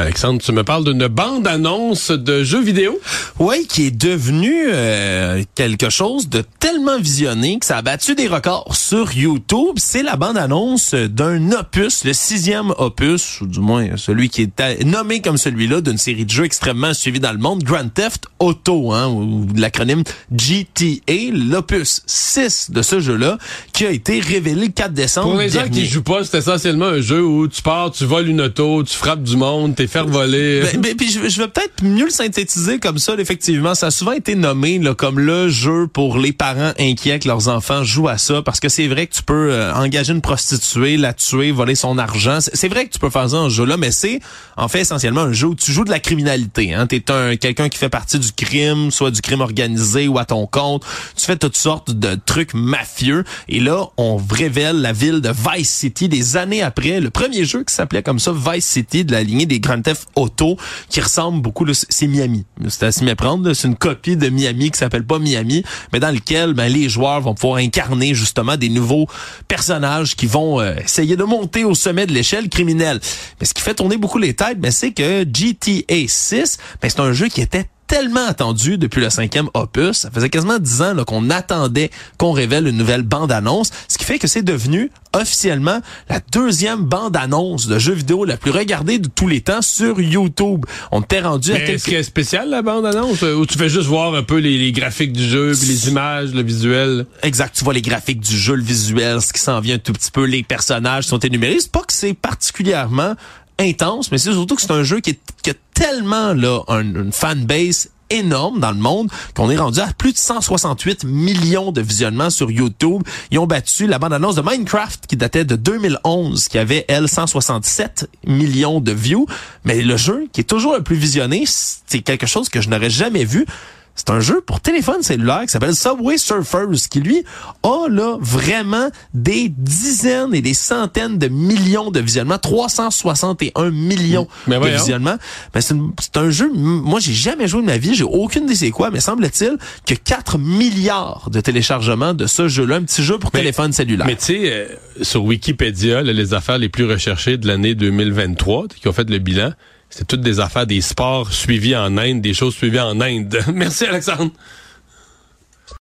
Alexandre, tu me parles d'une bande-annonce de jeux vidéo? Oui, qui est devenue euh, quelque chose de tellement visionné que ça a battu des records sur YouTube. C'est la bande-annonce d'un opus, le sixième opus, ou du moins celui qui est nommé comme celui-là d'une série de jeux extrêmement suivis dans le monde, Grand Theft Auto, hein, ou l'acronyme GTA, l'opus 6 de ce jeu-là, qui a été révélé le 4 décembre Pour les gens qui jouent pas, c'est essentiellement un jeu où tu pars, tu voles une auto, tu frappes du monde, t'es faire voler. Ben, ben, puis je, je vais peut-être mieux le synthétiser comme ça. Effectivement, ça a souvent été nommé là, comme le jeu pour les parents inquiets que leurs enfants jouent à ça, parce que c'est vrai que tu peux euh, engager une prostituée, la tuer, voler son argent. C'est vrai que tu peux faire ça en jeu-là, mais c'est en fait essentiellement un jeu où tu joues de la criminalité. Hein. T'es un quelqu'un qui fait partie du crime, soit du crime organisé ou à ton compte. Tu fais toutes sortes de trucs mafieux. Et là, on révèle la ville de Vice City des années après. Le premier jeu qui s'appelait comme ça, Vice City, de la lignée des Grand Auto, qui ressemble beaucoup, c'est Miami. C'est à s'y méprendre. C'est une copie de Miami qui s'appelle pas Miami, mais dans lequel ben, les joueurs vont pouvoir incarner justement des nouveaux personnages qui vont euh, essayer de monter au sommet de l'échelle criminelle. Mais ce qui fait tourner beaucoup les têtes, ben, c'est que GTA 6, ben, c'est un jeu qui était tellement attendu depuis le cinquième opus. Ça faisait quasiment dix ans qu'on attendait qu'on révèle une nouvelle bande-annonce, ce qui fait que c'est devenu officiellement la deuxième bande-annonce de jeux vidéo la plus regardée de tous les temps sur YouTube. On t'est rendu à. Est-ce est spécial la bande-annonce ou tu fais juste voir un peu les, graphiques du jeu, puis les images, le visuel? Exact, tu vois les graphiques du jeu, le visuel, ce qui s'en vient un tout petit peu, les personnages sont énumérés. C'est pas que c'est particulièrement intense, mais c'est surtout que c'est un jeu qui, est, a tellement là une fanbase énorme dans le monde qu'on est rendu à plus de 168 millions de visionnements sur YouTube. Ils ont battu la bande-annonce de Minecraft qui datait de 2011, qui avait, elle, 167 millions de views. Mais le jeu qui est toujours le plus visionné, c'est quelque chose que je n'aurais jamais vu. C'est un jeu pour téléphone cellulaire qui s'appelle Subway Surfers, qui lui a là vraiment des dizaines et des centaines de millions de visionnements, 361 millions de visionnements. Mais c'est un jeu, moi j'ai jamais joué de ma vie, j'ai aucune idée c'est quoi, mais semble-t-il que 4 milliards de téléchargements de ce jeu-là, un petit jeu pour téléphone cellulaire. Mais tu sais, euh, sur Wikipédia, les affaires les plus recherchées de l'année 2023, qui ont fait le bilan, c'est toutes des affaires, des sports suivis en Inde, des choses suivies en Inde. Merci Alexandre.